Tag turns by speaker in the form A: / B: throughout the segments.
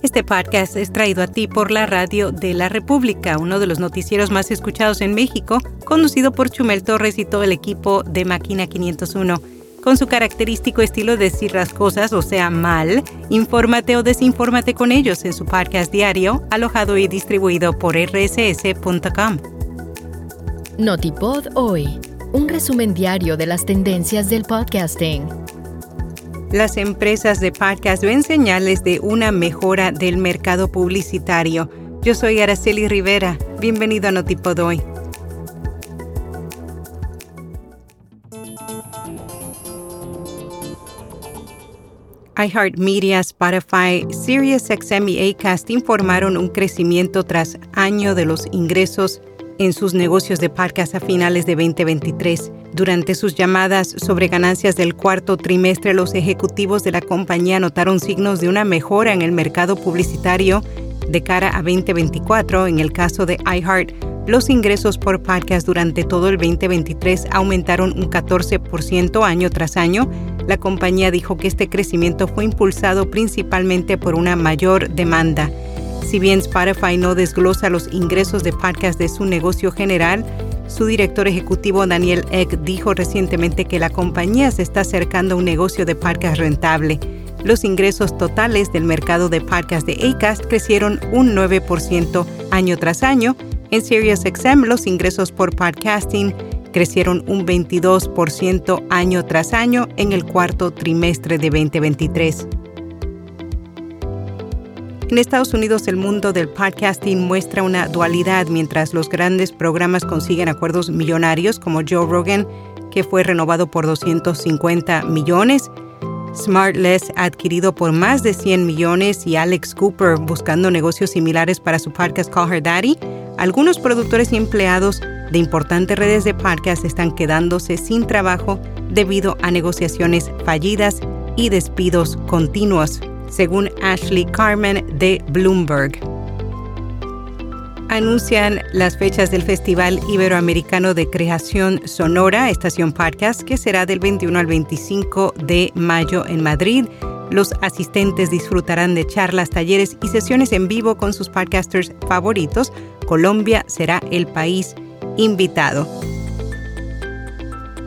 A: Este podcast es traído a ti por la Radio de la República, uno de los noticieros más escuchados en México, conducido por Chumel Torres y todo el equipo de Máquina 501. Con su característico estilo de decir las cosas, o sea, mal, infórmate o desinfórmate con ellos en su podcast diario, alojado y distribuido por rss.com.
B: Notipod hoy, un resumen diario de las tendencias del podcasting
A: las empresas de podcast ven señales de una mejora del mercado publicitario. Yo soy Araceli Rivera. Bienvenido a Notipod hoy. iHeartMedia, Spotify, SiriusXM y Acast informaron un crecimiento tras año de los ingresos en sus negocios de podcast a finales de 2023. Durante sus llamadas sobre ganancias del cuarto trimestre, los ejecutivos de la compañía notaron signos de una mejora en el mercado publicitario de cara a 2024. En el caso de iHeart, los ingresos por podcast durante todo el 2023 aumentaron un 14% año tras año. La compañía dijo que este crecimiento fue impulsado principalmente por una mayor demanda. Si bien Spotify no desglosa los ingresos de podcast de su negocio general, su director ejecutivo Daniel Eck dijo recientemente que la compañía se está acercando a un negocio de podcast rentable. Los ingresos totales del mercado de podcast de Acast crecieron un 9% año tras año. En SiriusXM los ingresos por podcasting crecieron un 22% año tras año en el cuarto trimestre de 2023. En Estados Unidos el mundo del podcasting muestra una dualidad mientras los grandes programas consiguen acuerdos millonarios como Joe Rogan, que fue renovado por 250 millones, Smartless adquirido por más de 100 millones y Alex Cooper buscando negocios similares para su podcast Call Her Daddy, algunos productores y empleados de importantes redes de podcast están quedándose sin trabajo debido a negociaciones fallidas y despidos continuos según Ashley Carmen de Bloomberg. Anuncian las fechas del Festival Iberoamericano de Creación Sonora, Estación Podcast, que será del 21 al 25 de mayo en Madrid. Los asistentes disfrutarán de charlas, talleres y sesiones en vivo con sus podcasters favoritos. Colombia será el país invitado.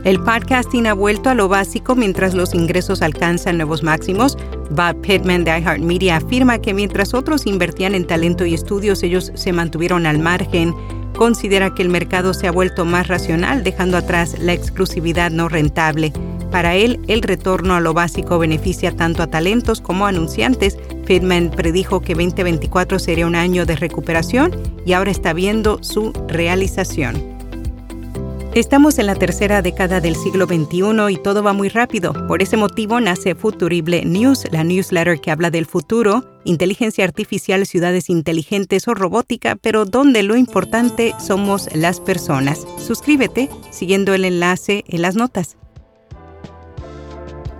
A: El podcasting ha vuelto a lo básico mientras los ingresos alcanzan nuevos máximos. Bob Pittman de iHeartMedia afirma que mientras otros invertían en talento y estudios, ellos se mantuvieron al margen. Considera que el mercado se ha vuelto más racional, dejando atrás la exclusividad no rentable. Para él, el retorno a lo básico beneficia tanto a talentos como a anunciantes. Pittman predijo que 2024 sería un año de recuperación y ahora está viendo su realización. Estamos en la tercera década del siglo XXI y todo va muy rápido. Por ese motivo nace Futurible News, la newsletter que habla del futuro, inteligencia artificial, ciudades inteligentes o robótica, pero donde lo importante somos las personas. Suscríbete siguiendo el enlace en las notas.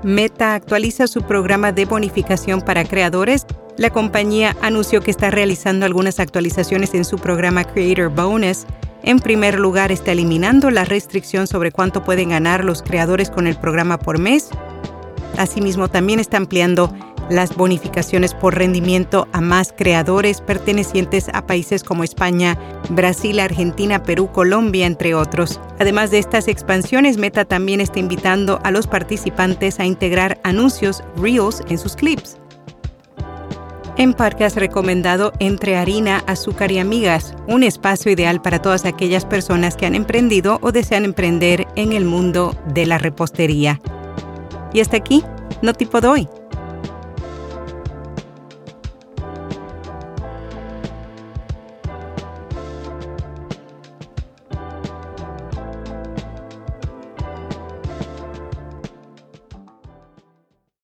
A: Meta actualiza su programa de bonificación para creadores. La compañía anunció que está realizando algunas actualizaciones en su programa Creator Bonus en primer lugar, está eliminando la restricción sobre cuánto pueden ganar los creadores con el programa por mes. Asimismo, también está ampliando las bonificaciones por rendimiento a más creadores pertenecientes a países como España, Brasil, Argentina, Perú, Colombia, entre otros. Además de estas expansiones, Meta también está invitando a los participantes a integrar anuncios Reels en sus clips. En Parque has recomendado Entre Harina, Azúcar y Amigas, un espacio ideal para todas aquellas personas que han emprendido o desean emprender en el mundo de la repostería. Y hasta aquí, no tipo doy.